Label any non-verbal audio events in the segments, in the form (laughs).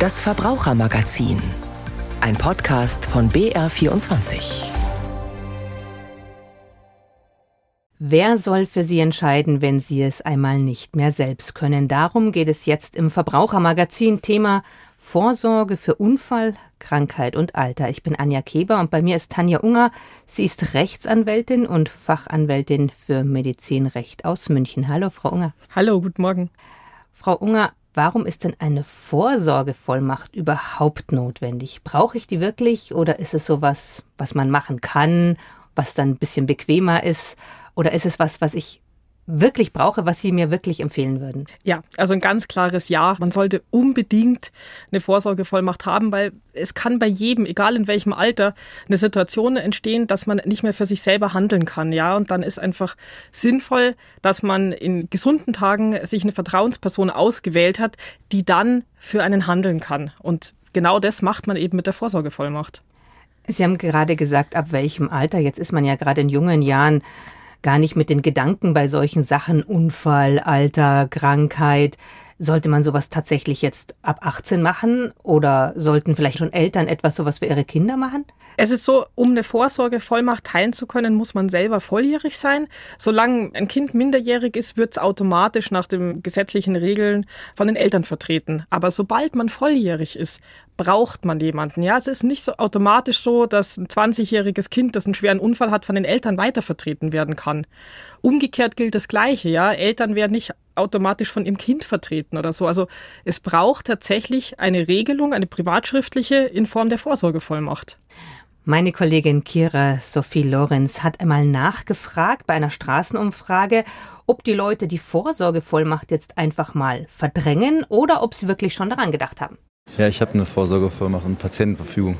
Das Verbrauchermagazin. Ein Podcast von BR24. Wer soll für Sie entscheiden, wenn Sie es einmal nicht mehr selbst können? Darum geht es jetzt im Verbrauchermagazin. Thema Vorsorge für Unfall, Krankheit und Alter. Ich bin Anja Keber und bei mir ist Tanja Unger. Sie ist Rechtsanwältin und Fachanwältin für Medizinrecht aus München. Hallo, Frau Unger. Hallo, guten Morgen. Frau Unger, warum ist denn eine Vorsorgevollmacht überhaupt notwendig? Brauche ich die wirklich oder ist es sowas, was man machen kann, was dann ein bisschen bequemer ist? Oder ist es was, was ich wirklich brauche, was Sie mir wirklich empfehlen würden? Ja, also ein ganz klares Ja. Man sollte unbedingt eine Vorsorgevollmacht haben, weil es kann bei jedem, egal in welchem Alter, eine Situation entstehen, dass man nicht mehr für sich selber handeln kann. Ja, und dann ist einfach sinnvoll, dass man in gesunden Tagen sich eine Vertrauensperson ausgewählt hat, die dann für einen handeln kann. Und genau das macht man eben mit der Vorsorgevollmacht. Sie haben gerade gesagt, ab welchem Alter? Jetzt ist man ja gerade in jungen Jahren gar nicht mit den Gedanken bei solchen Sachen, Unfall, Alter, Krankheit. Sollte man sowas tatsächlich jetzt ab 18 machen oder sollten vielleicht schon Eltern etwas sowas für ihre Kinder machen? Es ist so, um eine Vorsorgevollmacht teilen zu können, muss man selber volljährig sein. Solange ein Kind minderjährig ist, wird es automatisch nach den gesetzlichen Regeln von den Eltern vertreten. Aber sobald man volljährig ist, braucht man jemanden. Ja, es ist nicht so automatisch so, dass ein 20-jähriges Kind, das einen schweren Unfall hat, von den Eltern weitervertreten werden kann. Umgekehrt gilt das Gleiche. Ja, Eltern werden nicht automatisch von ihrem Kind vertreten oder so. Also es braucht tatsächlich eine Regelung, eine privatschriftliche in Form der Vorsorgevollmacht. Meine Kollegin Kira Sophie Lorenz hat einmal nachgefragt bei einer Straßenumfrage, ob die Leute die Vorsorgevollmacht jetzt einfach mal verdrängen oder ob sie wirklich schon daran gedacht haben. Ja, ich habe eine Vorsorgevollmacht und Patientenverfügung.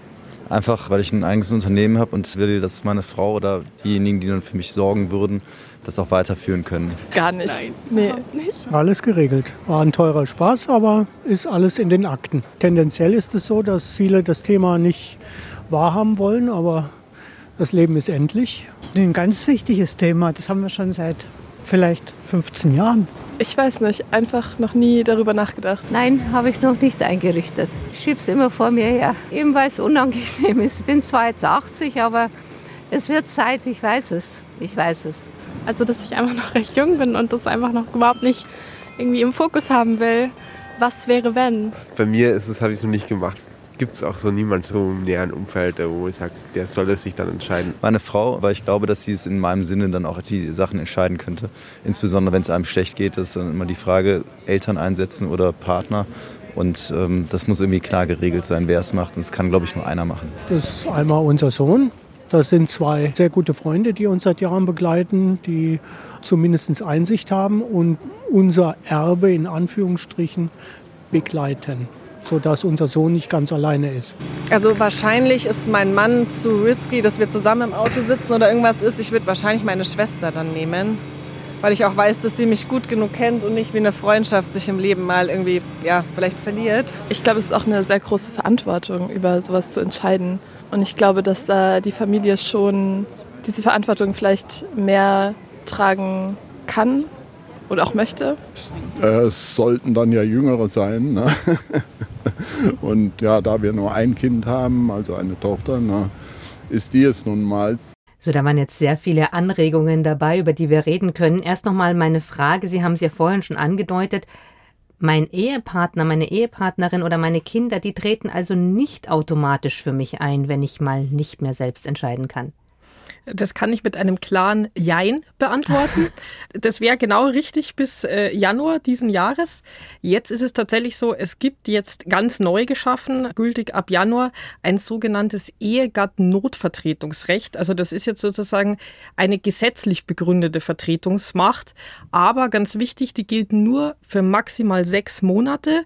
Einfach, weil ich ein eigenes Unternehmen habe und will, dass meine Frau oder diejenigen, die dann für mich sorgen würden, das auch weiterführen können. Gar nicht. Nein, nee. nicht. Alles geregelt. War ein teurer Spaß, aber ist alles in den Akten. Tendenziell ist es so, dass viele das Thema nicht wahrhaben wollen, aber das Leben ist endlich. Ein ganz wichtiges Thema, das haben wir schon seit vielleicht 15 Jahren. Ich weiß nicht, einfach noch nie darüber nachgedacht. Nein, habe ich noch nicht eingerichtet. Ich schiebe es immer vor mir her, eben weil es unangenehm ist. Ich bin zwar jetzt 80, aber es wird Zeit, ich weiß es. Ich weiß es. Also, dass ich einfach noch recht jung bin und das einfach noch überhaupt nicht irgendwie im Fokus haben will. Was wäre, wenn? Bei mir ist es, habe ich es noch nicht gemacht gibt es auch so niemand so im näheren Umfeld, wo ich sage, der soll es sich dann entscheiden. Meine Frau, weil ich glaube, dass sie es in meinem Sinne dann auch die Sachen entscheiden könnte. Insbesondere wenn es einem schlecht geht, ist dann immer die Frage, Eltern einsetzen oder Partner. Und ähm, das muss irgendwie klar geregelt sein, wer es macht. Und es kann, glaube ich, nur einer machen. Das ist einmal unser Sohn. Das sind zwei sehr gute Freunde, die uns seit Jahren begleiten, die zumindest Einsicht haben und unser Erbe in Anführungsstrichen begleiten sodass unser Sohn nicht ganz alleine ist. Also wahrscheinlich ist mein Mann zu risky, dass wir zusammen im Auto sitzen oder irgendwas ist. Ich würde wahrscheinlich meine Schwester dann nehmen, weil ich auch weiß, dass sie mich gut genug kennt und nicht wie eine Freundschaft sich im Leben mal irgendwie, ja, vielleicht verliert. Ich glaube, es ist auch eine sehr große Verantwortung, über sowas zu entscheiden. Und ich glaube, dass da die Familie schon diese Verantwortung vielleicht mehr tragen kann oder auch möchte. Es sollten dann ja Jüngere sein. Ne? (laughs) Und ja, da wir nur ein Kind haben, also eine Tochter, ne, ist die es nun mal. So, da waren jetzt sehr viele Anregungen dabei, über die wir reden können. Erst nochmal meine Frage, Sie haben es ja vorhin schon angedeutet. Mein Ehepartner, meine Ehepartnerin oder meine Kinder, die treten also nicht automatisch für mich ein, wenn ich mal nicht mehr selbst entscheiden kann. Das kann ich mit einem klaren Jein beantworten. (laughs) Das wäre genau richtig bis äh, Januar diesen Jahres. Jetzt ist es tatsächlich so, es gibt jetzt ganz neu geschaffen, gültig ab Januar, ein sogenanntes Ehegattennotvertretungsrecht. Also das ist jetzt sozusagen eine gesetzlich begründete Vertretungsmacht. Aber ganz wichtig, die gilt nur für maximal sechs Monate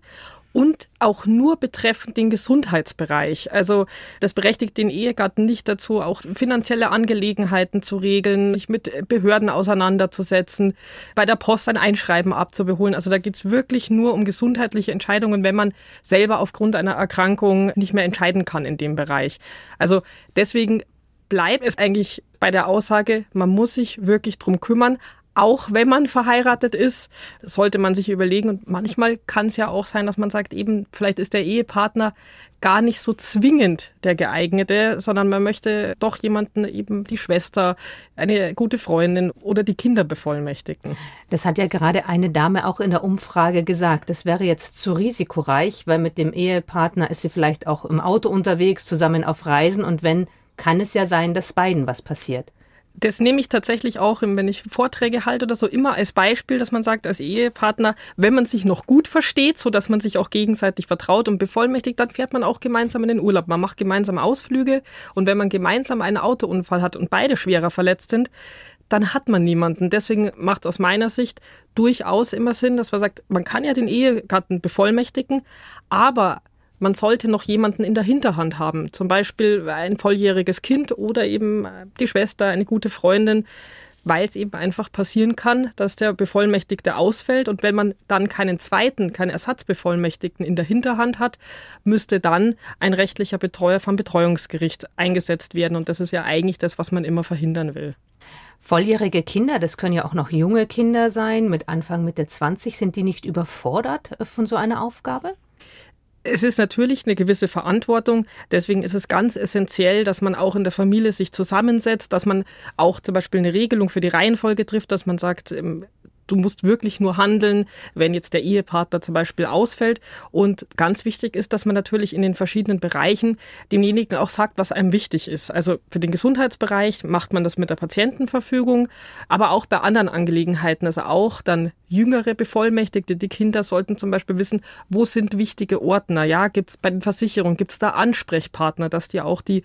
und auch nur betreffend den Gesundheitsbereich. Also das berechtigt den Ehegatten nicht dazu, auch finanzielle Angelegenheiten zu regeln, sich mit Behörden auseinanderzusetzen, bei der Post ein Einschreiben abzubeholen. Also da geht's wirklich nur um gesundheitliche Entscheidungen, wenn man selber aufgrund einer Erkrankung nicht mehr entscheiden kann in dem Bereich. Also deswegen bleibt es eigentlich bei der Aussage, man muss sich wirklich drum kümmern, auch wenn man verheiratet ist, sollte man sich überlegen. Und manchmal kann es ja auch sein, dass man sagt, eben, vielleicht ist der Ehepartner gar nicht so zwingend der geeignete, sondern man möchte doch jemanden, eben die Schwester, eine gute Freundin oder die Kinder bevollmächtigen. Das hat ja gerade eine Dame auch in der Umfrage gesagt. Das wäre jetzt zu risikoreich, weil mit dem Ehepartner ist sie vielleicht auch im Auto unterwegs, zusammen auf Reisen und wenn, kann es ja sein, dass beiden was passiert das nehme ich tatsächlich auch, wenn ich Vorträge halte oder so, immer als Beispiel, dass man sagt, als Ehepartner, wenn man sich noch gut versteht, so dass man sich auch gegenseitig vertraut und bevollmächtigt, dann fährt man auch gemeinsam in den Urlaub. Man macht gemeinsam Ausflüge und wenn man gemeinsam einen Autounfall hat und beide schwerer verletzt sind, dann hat man niemanden. Deswegen macht es aus meiner Sicht durchaus immer Sinn, dass man sagt, man kann ja den Ehegatten bevollmächtigen, aber man sollte noch jemanden in der Hinterhand haben, zum Beispiel ein volljähriges Kind oder eben die Schwester, eine gute Freundin, weil es eben einfach passieren kann, dass der Bevollmächtigte ausfällt und wenn man dann keinen zweiten, keinen Ersatzbevollmächtigten in der Hinterhand hat, müsste dann ein rechtlicher Betreuer vom Betreuungsgericht eingesetzt werden und das ist ja eigentlich das, was man immer verhindern will. Volljährige Kinder, das können ja auch noch junge Kinder sein, mit Anfang Mitte 20, sind die nicht überfordert äh, von so einer Aufgabe? Es ist natürlich eine gewisse Verantwortung. Deswegen ist es ganz essentiell, dass man auch in der Familie sich zusammensetzt, dass man auch zum Beispiel eine Regelung für die Reihenfolge trifft, dass man sagt, ähm, du musst wirklich nur handeln, wenn jetzt der Ehepartner zum Beispiel ausfällt. Und ganz wichtig ist, dass man natürlich in den verschiedenen Bereichen demjenigen auch sagt, was einem wichtig ist. Also für den Gesundheitsbereich macht man das mit der Patientenverfügung, aber auch bei anderen Angelegenheiten, also auch dann jüngere Bevollmächtigte, die Kinder sollten zum Beispiel wissen, wo sind wichtige Ordner, ja, gibt es bei den Versicherungen, gibt es da Ansprechpartner, dass die auch die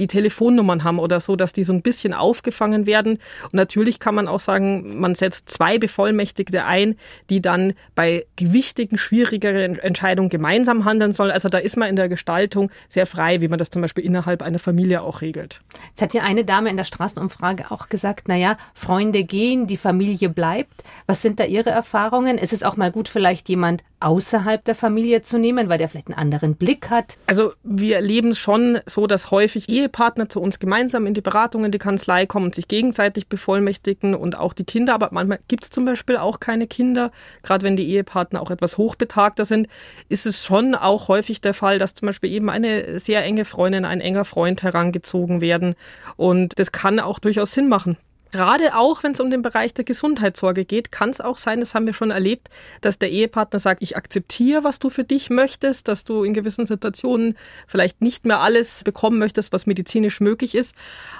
die Telefonnummern haben oder so, dass die so ein bisschen aufgefangen werden. Und natürlich kann man auch sagen, man setzt zwei Bevollmächtigte ein, die dann bei gewichtigen, schwierigeren Entscheidungen gemeinsam handeln sollen. Also da ist man in der Gestaltung sehr frei, wie man das zum Beispiel innerhalb einer Familie auch regelt. Jetzt hat hier eine Dame in der Straßenumfrage auch gesagt, naja, Freunde gehen, die Familie bleibt. Was sind da Ihre Erfahrungen? Ist es auch mal gut, vielleicht jemand außerhalb der Familie zu nehmen, weil der vielleicht einen anderen Blick hat? Also wir erleben es schon so, dass häufig Ehepartner zu uns gemeinsam in die Beratung in die Kanzlei kommen und sich gegenseitig bevollmächtigen und auch die Kinder. Aber manchmal gibt es zum Beispiel auch keine Kinder. Gerade wenn die Ehepartner auch etwas hochbetagter sind, ist es schon auch häufig der Fall, dass zum Beispiel eben eine sehr enge Freundin, ein enger Freund herangezogen werden. Und das kann auch durchaus Sinn machen. Gerade auch, wenn es um den Bereich der Gesundheitssorge geht, kann es auch sein, das haben wir schon erlebt, dass der Ehepartner sagt, ich akzeptiere, was du für dich möchtest, dass du in gewissen Situationen vielleicht nicht mehr alles bekommen möchtest, was medizinisch möglich ist,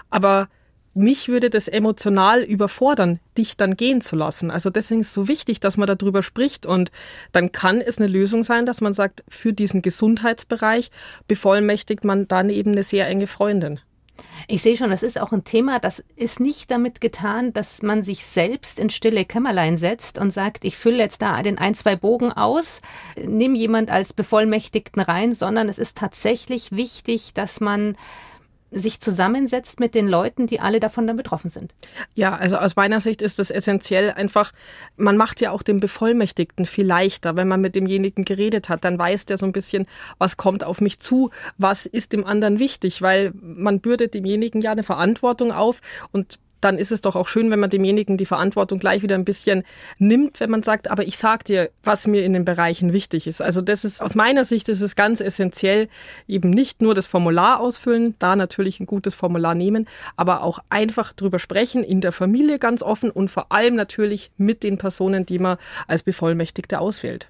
aber mich würde das emotional überfordern, dich dann gehen zu lassen. Also deswegen ist es so wichtig, dass man darüber spricht und dann kann es eine Lösung sein, dass man sagt, für diesen Gesundheitsbereich bevollmächtigt man dann eben eine sehr enge Freundin. Ich sehe schon, das ist auch ein Thema, das ist nicht damit getan, dass man sich selbst in stille Kämmerlein setzt und sagt, ich fülle jetzt da den ein, zwei Bogen aus, nehme jemand als Bevollmächtigten rein, sondern es ist tatsächlich wichtig, dass man sich zusammensetzt mit den Leuten, die alle davon dann betroffen sind. Ja, also aus meiner Sicht ist es essentiell einfach, man macht ja auch den Bevollmächtigten viel leichter, wenn man mit demjenigen geredet hat, dann weiß der so ein bisschen, was kommt auf mich zu, was ist dem anderen wichtig, weil man bürdet demjenigen ja eine Verantwortung auf und dann ist es doch auch schön, wenn man demjenigen die Verantwortung gleich wieder ein bisschen nimmt, wenn man sagt, aber ich sag dir, was mir in den Bereichen wichtig ist. Also das ist aus meiner Sicht ist es ganz essentiell, eben nicht nur das Formular ausfüllen, da natürlich ein gutes Formular nehmen, aber auch einfach drüber sprechen, in der Familie ganz offen und vor allem natürlich mit den Personen, die man als Bevollmächtigte auswählt.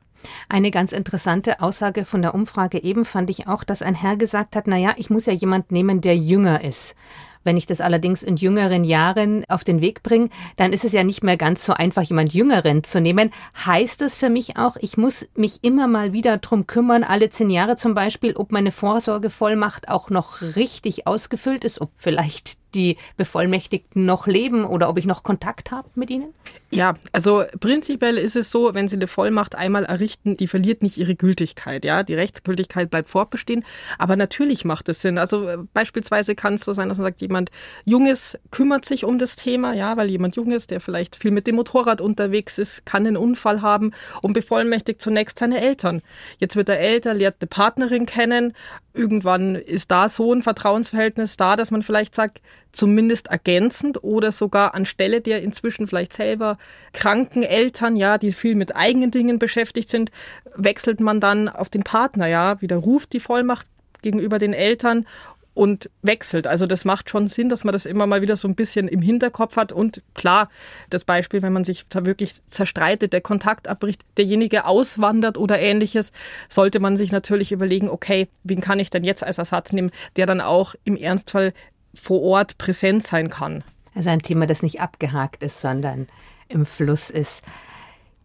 Eine ganz interessante Aussage von der Umfrage eben fand ich auch, dass ein Herr gesagt hat, na ja, ich muss ja jemand nehmen, der jünger ist. Wenn ich das allerdings in jüngeren Jahren auf den Weg bringe, dann ist es ja nicht mehr ganz so einfach, jemand Jüngeren zu nehmen. Heißt das für mich auch, ich muss mich immer mal wieder drum kümmern, alle zehn Jahre zum Beispiel, ob meine Vorsorgevollmacht auch noch richtig ausgefüllt ist, ob vielleicht die Bevollmächtigten noch leben oder ob ich noch Kontakt habe mit ihnen? Ja, also prinzipiell ist es so, wenn Sie eine Vollmacht einmal errichten, die verliert nicht ihre Gültigkeit. Ja, die Rechtsgültigkeit bleibt fortbestehen. Aber natürlich macht es Sinn. Also äh, beispielsweise kann es so sein, dass man sagt, jemand Junges kümmert sich um das Thema, ja, weil jemand Junges, der vielleicht viel mit dem Motorrad unterwegs ist, kann einen Unfall haben und bevollmächtigt zunächst seine Eltern. Jetzt wird er älter, lernt eine Partnerin kennen. Irgendwann ist da so ein Vertrauensverhältnis da, dass man vielleicht sagt, zumindest ergänzend oder sogar anstelle der inzwischen vielleicht selber kranken Eltern, ja, die viel mit eigenen Dingen beschäftigt sind, wechselt man dann auf den Partner, ja, widerruft die Vollmacht gegenüber den Eltern und wechselt. Also das macht schon Sinn, dass man das immer mal wieder so ein bisschen im Hinterkopf hat. Und klar, das Beispiel, wenn man sich da wirklich zerstreitet, der Kontakt abbricht, derjenige auswandert oder ähnliches, sollte man sich natürlich überlegen, okay, wen kann ich denn jetzt als Ersatz nehmen, der dann auch im Ernstfall vor Ort präsent sein kann. Also ein Thema, das nicht abgehakt ist, sondern im Fluss ist.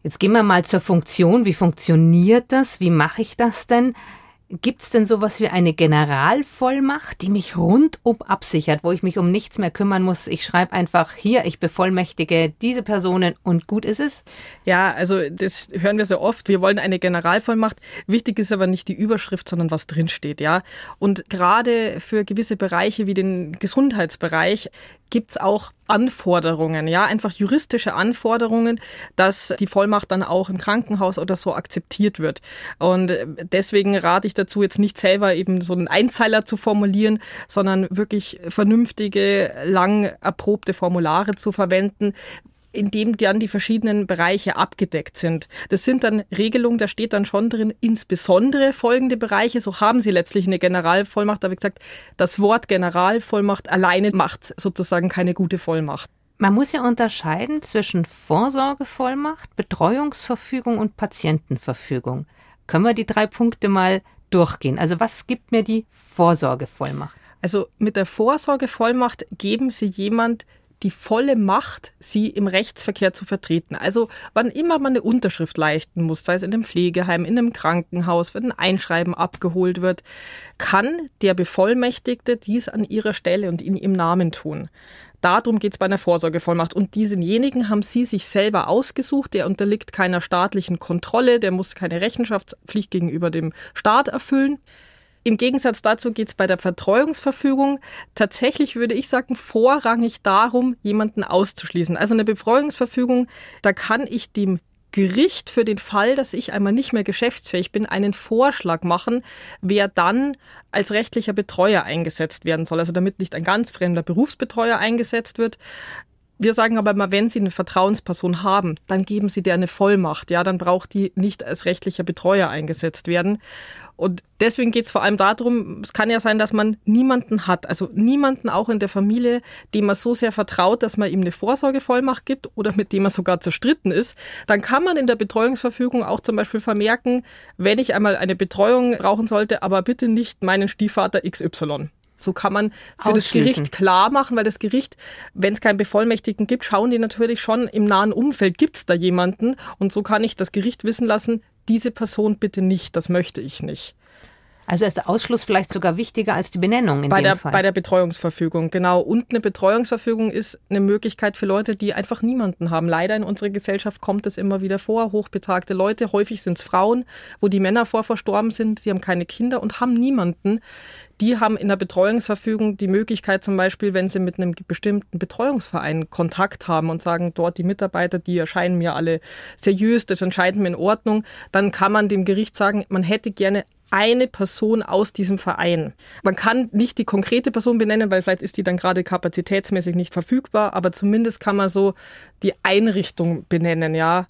Jetzt gehen wir mal zur Funktion. Wie funktioniert das? Wie mache ich das denn? Gibt es denn sowas wie eine Generalvollmacht, die mich rundum absichert, wo ich mich um nichts mehr kümmern muss? Ich schreibe einfach hier, ich bevollmächtige diese Personen und gut ist es? Ja, also das hören wir sehr oft. Wir wollen eine Generalvollmacht. Wichtig ist aber nicht die Überschrift, sondern was drinsteht, ja. Und gerade für gewisse Bereiche wie den Gesundheitsbereich gibt's auch Anforderungen, ja, einfach juristische Anforderungen, dass die Vollmacht dann auch im Krankenhaus oder so akzeptiert wird. Und deswegen rate ich dazu, jetzt nicht selber eben so einen Einzeiler zu formulieren, sondern wirklich vernünftige, lang erprobte Formulare zu verwenden, in dem dann die verschiedenen Bereiche abgedeckt sind. Das sind dann Regelungen, da steht dann schon drin, insbesondere folgende Bereiche. So haben Sie letztlich eine Generalvollmacht. Habe ich gesagt, das Wort Generalvollmacht alleine macht sozusagen keine gute Vollmacht. Man muss ja unterscheiden zwischen Vorsorgevollmacht, Betreuungsverfügung und Patientenverfügung. Können wir die drei Punkte mal durchgehen? Also was gibt mir die Vorsorgevollmacht? Also mit der Vorsorgevollmacht geben Sie jemand die volle Macht, sie im Rechtsverkehr zu vertreten. Also wann immer man eine Unterschrift leisten muss, sei es in einem Pflegeheim, in einem Krankenhaus, wenn ein Einschreiben abgeholt wird, kann der Bevollmächtigte dies an ihrer Stelle und in ihrem Namen tun. Darum geht es bei einer Vorsorgevollmacht. Und diesenjenigen haben Sie sich selber ausgesucht. Der unterliegt keiner staatlichen Kontrolle. Der muss keine Rechenschaftspflicht gegenüber dem Staat erfüllen. Im Gegensatz dazu geht es bei der Vertreuungsverfügung tatsächlich, würde ich sagen, vorrangig darum, jemanden auszuschließen. Also eine Betreuungsverfügung, da kann ich dem Gericht für den Fall, dass ich einmal nicht mehr geschäftsfähig bin, einen Vorschlag machen, wer dann als rechtlicher Betreuer eingesetzt werden soll. Also damit nicht ein ganz fremder Berufsbetreuer eingesetzt wird. Wir sagen aber immer, wenn Sie eine Vertrauensperson haben, dann geben Sie der eine Vollmacht. Ja, dann braucht die nicht als rechtlicher Betreuer eingesetzt werden. Und deswegen geht es vor allem darum, es kann ja sein, dass man niemanden hat, also niemanden auch in der Familie, dem man so sehr vertraut, dass man ihm eine Vorsorgevollmacht gibt oder mit dem man sogar zerstritten ist. Dann kann man in der Betreuungsverfügung auch zum Beispiel vermerken, wenn ich einmal eine Betreuung brauchen sollte, aber bitte nicht meinen Stiefvater XY. So kann man für das Gericht klar machen, weil das Gericht, wenn es keinen Bevollmächtigten gibt, schauen die natürlich schon im nahen Umfeld, gibt es da jemanden? Und so kann ich das Gericht wissen lassen, diese Person bitte nicht, das möchte ich nicht. Also ist der Ausschluss vielleicht sogar wichtiger als die Benennung in bei dem der, Fall. Bei der Betreuungsverfügung, genau. Und eine Betreuungsverfügung ist eine Möglichkeit für Leute, die einfach niemanden haben. Leider in unserer Gesellschaft kommt es immer wieder vor. Hochbetagte Leute, häufig sind es Frauen, wo die Männer vor verstorben sind, die haben keine Kinder und haben niemanden. Die haben in der Betreuungsverfügung die Möglichkeit zum Beispiel, wenn sie mit einem bestimmten Betreuungsverein Kontakt haben und sagen, dort die Mitarbeiter, die erscheinen mir alle seriös, das entscheiden mir in Ordnung, dann kann man dem Gericht sagen, man hätte gerne eine Person aus diesem Verein. Man kann nicht die konkrete Person benennen, weil vielleicht ist die dann gerade kapazitätsmäßig nicht verfügbar, aber zumindest kann man so die Einrichtung benennen, ja.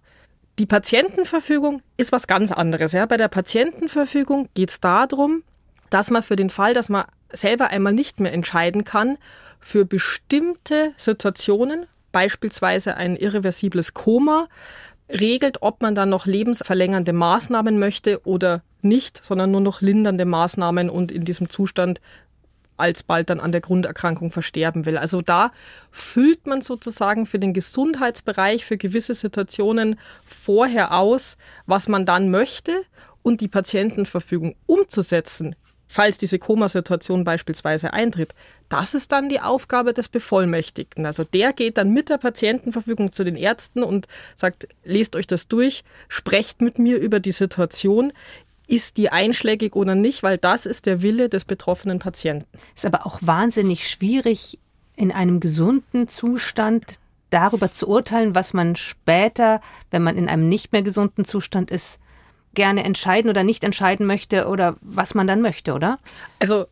Die Patientenverfügung ist was ganz anderes. Ja. Bei der Patientenverfügung geht es darum, dass man für den Fall, dass man selber einmal nicht mehr entscheiden kann, für bestimmte Situationen, beispielsweise ein irreversibles Koma, regelt, ob man dann noch lebensverlängernde Maßnahmen möchte oder nicht, sondern nur noch lindernde Maßnahmen und in diesem Zustand alsbald dann an der Grunderkrankung versterben will. Also da füllt man sozusagen für den Gesundheitsbereich für gewisse Situationen vorher aus, was man dann möchte und die Patientenverfügung umzusetzen falls diese Komasituation beispielsweise eintritt, das ist dann die Aufgabe des Bevollmächtigten. Also der geht dann mit der Patientenverfügung zu den Ärzten und sagt, lest euch das durch, sprecht mit mir über die Situation. Ist die einschlägig oder nicht, weil das ist der Wille des betroffenen Patienten. Ist aber auch wahnsinnig schwierig, in einem gesunden Zustand darüber zu urteilen, was man später, wenn man in einem nicht mehr gesunden Zustand ist, gerne entscheiden oder nicht entscheiden möchte oder was man dann möchte, oder? Also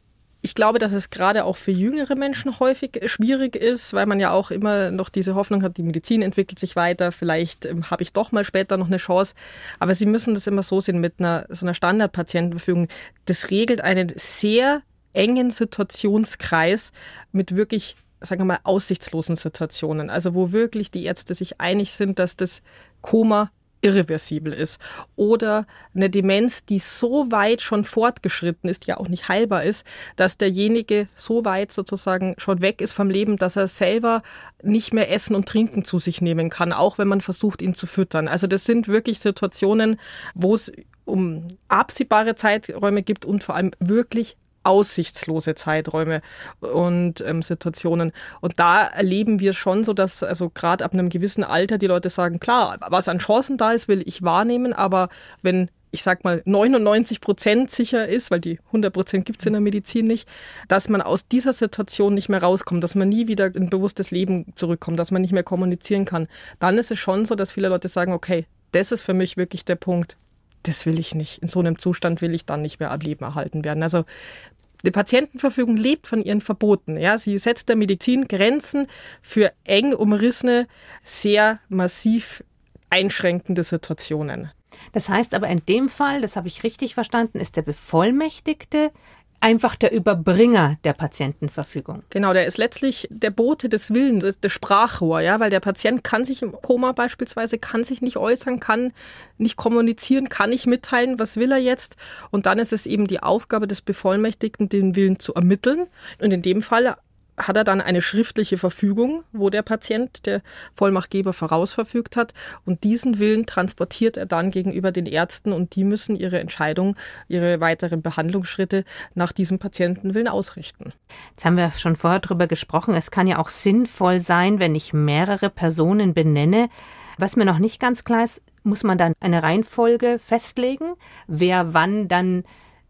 Ich glaube, dass es gerade auch für jüngere Menschen häufig schwierig ist, weil man ja auch immer noch diese Hoffnung hat, die Medizin entwickelt sich weiter, vielleicht ähm, habe ich doch mal später noch eine Chance. Aber Sie müssen das immer so sehen mit einer so einer Standardpatientenverfügung. Das regelt einen sehr engen Situationskreis mit wirklich sagen wir mal, aussichtslosen Situationen. Also wo wirklich die Ärzte sich einig sind, dass das Koma irreversibel ist. Oder eine Demenz, die so weit schon fortgeschritten ist, ja auch nicht heilbar ist, dass derjenige so weit sozusagen schon weg ist vom Leben, dass er selber nicht mehr Essen und Trinken zu sich nehmen kann, auch wenn man versucht, ihn zu füttern. Also das sind wirklich Situationen, wo es um absehbare Zeiträume gibt und vor allem wirklich aussichtslose Zeiträume und ähm, Situationen. Und da erleben wir schon so, dass also gerade ab einem gewissen Alter die Leute sagen, klar, was an Chancen da ist, will ich wahrnehmen, aber wenn ich sag mal 99 Prozent sicher ist, weil die 100 Prozent gibt es in der Medizin nicht, dass man aus dieser Situation nicht mehr rauskommt, dass man nie wieder in bewusstes Leben zurückkommt, dass man nicht mehr kommunizieren kann, dann ist es schon so, dass viele Leute sagen, okay, das ist für mich wirklich der Punkt das will ich nicht. In so einem Zustand will ich dann nicht mehr am Leben erhalten werden. Also die Patientenverfügung lebt von ihren Verboten. Ja, sie setzt der Medizin Grenzen für eng umrissene, sehr massiv einschränkende Situationen. Das heißt aber in dem Fall, das habe ich richtig verstanden, ist der Bevollmächtigte einfach der Überbringer der Patientenverfügung. Genau, der ist letztlich der Bote des Willens, das Sprachrohr, ja, weil der Patient kann sich im Koma beispielsweise, kann sich nicht äußern, kann nicht kommunizieren, kann nicht mitteilen, was will er jetzt. Und dann ist es eben die Aufgabe des Bevollmächtigten, den Willen zu ermitteln. Und in dem Fall hat er dann eine schriftliche Verfügung, wo der Patient, der Vollmachtgeber vorausverfügt hat. Und diesen Willen transportiert er dann gegenüber den Ärzten und die müssen ihre Entscheidung, ihre weiteren Behandlungsschritte nach diesem Patientenwillen ausrichten. Jetzt haben wir schon vorher darüber gesprochen. Es kann ja auch sinnvoll sein, wenn ich mehrere Personen benenne. Was mir noch nicht ganz klar ist, muss man dann eine Reihenfolge festlegen, wer wann dann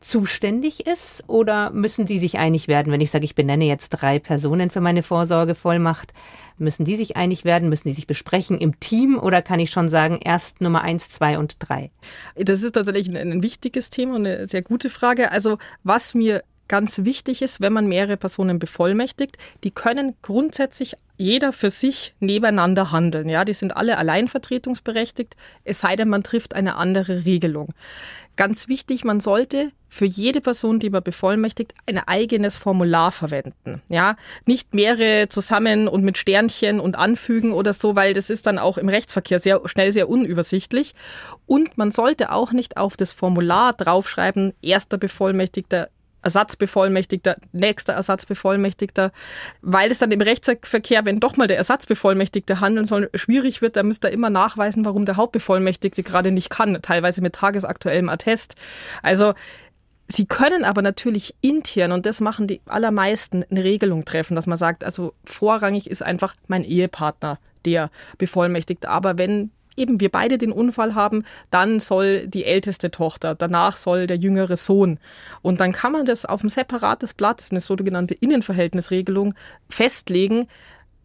zuständig ist oder müssen die sich einig werden, wenn ich sage, ich benenne jetzt drei Personen für meine Vorsorgevollmacht? Müssen die sich einig werden? Müssen die sich besprechen im Team oder kann ich schon sagen, erst Nummer eins, zwei und drei? Das ist tatsächlich ein, ein wichtiges Thema und eine sehr gute Frage. Also was mir ganz wichtig ist, wenn man mehrere Personen bevollmächtigt, die können grundsätzlich jeder für sich nebeneinander handeln. Ja, die sind alle alleinvertretungsberechtigt, es sei denn, man trifft eine andere Regelung. Ganz wichtig, man sollte für jede Person, die man bevollmächtigt, ein eigenes Formular verwenden. Ja, nicht mehrere zusammen und mit Sternchen und anfügen oder so, weil das ist dann auch im Rechtsverkehr sehr schnell sehr unübersichtlich. Und man sollte auch nicht auf das Formular draufschreiben, erster Bevollmächtigter, Ersatzbevollmächtigter, nächster Ersatzbevollmächtigter, weil es dann im Rechtsverkehr, wenn doch mal der Ersatzbevollmächtigte handeln soll, schwierig wird, da müsste er immer nachweisen, warum der Hauptbevollmächtigte gerade nicht kann, teilweise mit tagesaktuellem Attest. Also Sie können aber natürlich intern, und das machen die allermeisten, eine Regelung treffen, dass man sagt, also vorrangig ist einfach mein Ehepartner der bevollmächtigt. Aber wenn eben wir beide den Unfall haben, dann soll die älteste Tochter, danach soll der jüngere Sohn. Und dann kann man das auf ein separates Blatt, eine sogenannte Innenverhältnisregelung, festlegen,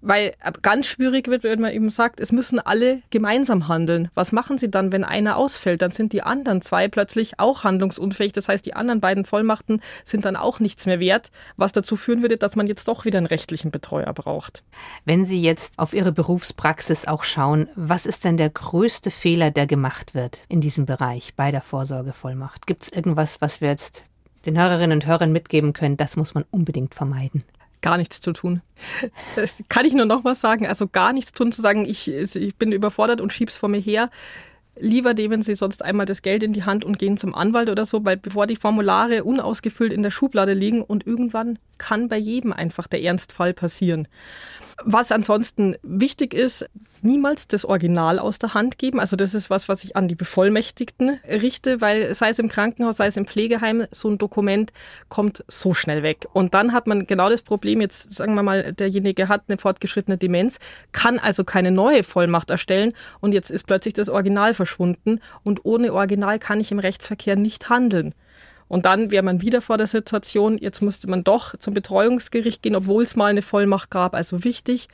weil ganz schwierig wird, wenn man eben sagt, es müssen alle gemeinsam handeln. Was machen sie dann, wenn einer ausfällt? Dann sind die anderen zwei plötzlich auch handlungsunfähig. Das heißt, die anderen beiden Vollmachten sind dann auch nichts mehr wert, was dazu führen würde, dass man jetzt doch wieder einen rechtlichen Betreuer braucht. Wenn Sie jetzt auf Ihre Berufspraxis auch schauen, was ist denn der größte Fehler, der gemacht wird in diesem Bereich bei der Vorsorgevollmacht? Gibt es irgendwas, was wir jetzt den Hörerinnen und Hörern mitgeben können? Das muss man unbedingt vermeiden gar nichts zu tun. Das kann ich nur noch mal sagen. Also gar nichts tun, zu sagen, ich, ich bin überfordert und schieb's vor mir her. Lieber nehmen Sie sonst einmal das Geld in die Hand und gehen zum Anwalt oder so, weil bevor die Formulare unausgefüllt in der Schublade liegen und irgendwann kann bei jedem einfach der Ernstfall passieren. Was ansonsten wichtig ist, niemals das Original aus der Hand geben. Also das ist was, was ich an die Bevollmächtigten richte, weil sei es im Krankenhaus, sei es im Pflegeheim, so ein Dokument kommt so schnell weg. Und dann hat man genau das Problem, jetzt sagen wir mal, derjenige hat eine fortgeschrittene Demenz, kann also keine neue Vollmacht erstellen und jetzt ist plötzlich das Original verschwunden und ohne Original kann ich im Rechtsverkehr nicht handeln. Und dann wäre man wieder vor der Situation, jetzt müsste man doch zum Betreuungsgericht gehen, obwohl es mal eine Vollmacht gab. Also wichtig,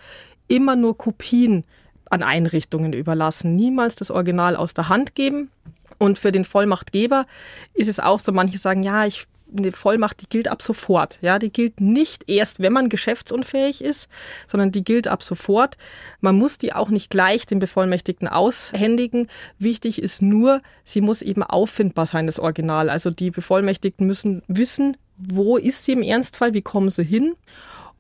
immer nur Kopien an Einrichtungen überlassen, niemals das Original aus der Hand geben. Und für den Vollmachtgeber ist es auch so, manche sagen, ja, ich eine Vollmacht, die gilt ab sofort. Ja, die gilt nicht erst, wenn man geschäftsunfähig ist, sondern die gilt ab sofort. Man muss die auch nicht gleich dem Bevollmächtigten aushändigen. Wichtig ist nur, sie muss eben auffindbar sein, das Original. Also die Bevollmächtigten müssen wissen, wo ist sie im Ernstfall, wie kommen sie hin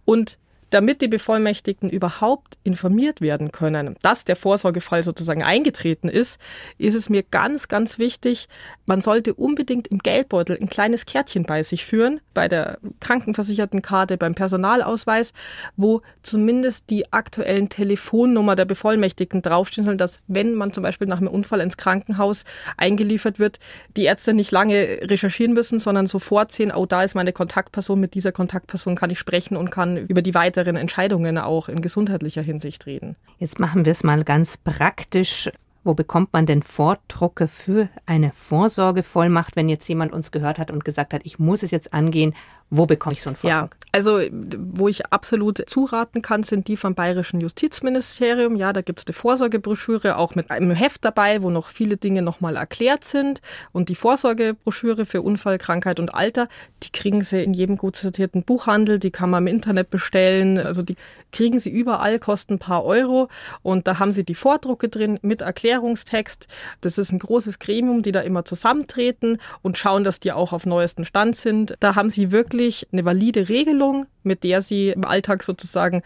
und damit die Bevollmächtigten überhaupt informiert werden können, dass der Vorsorgefall sozusagen eingetreten ist, ist es mir ganz, ganz wichtig, man sollte unbedingt im Geldbeutel ein kleines Kärtchen bei sich führen, bei der Krankenversichertenkarte, beim Personalausweis, wo zumindest die aktuellen Telefonnummer der Bevollmächtigten draufstehen sollen, dass wenn man zum Beispiel nach einem Unfall ins Krankenhaus eingeliefert wird, die Ärzte nicht lange recherchieren müssen, sondern sofort sehen, oh, da ist meine Kontaktperson, mit dieser Kontaktperson kann ich sprechen und kann über die weitere weiteren Entscheidungen auch in gesundheitlicher Hinsicht reden. Jetzt machen wir es mal ganz praktisch. Wo bekommt man denn Vordrucke für eine Vorsorgevollmacht, wenn jetzt jemand uns gehört hat und gesagt hat, ich muss es jetzt angehen? Wo bekomme ich so einen Vordruck? Ja, also wo ich absolut zuraten kann, sind die vom Bayerischen Justizministerium. Ja, da gibt es eine Vorsorgebroschüre, auch mit einem Heft dabei, wo noch viele Dinge nochmal erklärt sind. Und die Vorsorgebroschüre für Unfall, Krankheit und Alter, die kriegen Sie in jedem gut sortierten Buchhandel, die kann man im Internet bestellen. Also die kriegen Sie überall, kosten ein paar Euro. Und da haben Sie die Vordrucke drin mit Erklärungstext. Das ist ein großes Gremium, die da immer zusammentreten und schauen, dass die auch auf neuesten Stand sind. Da haben Sie wirklich wirklich eine valide Regelung, mit der sie im Alltag sozusagen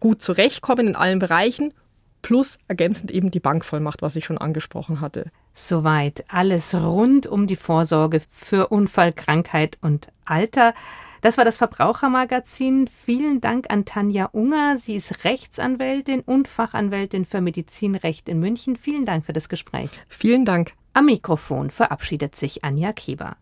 gut zurechtkommen in allen Bereichen, plus ergänzend eben die Bankvollmacht, was ich schon angesprochen hatte. Soweit alles rund um die Vorsorge für Unfall, Krankheit und Alter. Das war das Verbrauchermagazin. Vielen Dank an Tanja Unger. Sie ist Rechtsanwältin und Fachanwältin für Medizinrecht in München. Vielen Dank für das Gespräch. Vielen Dank. Am Mikrofon verabschiedet sich Anja Kieber.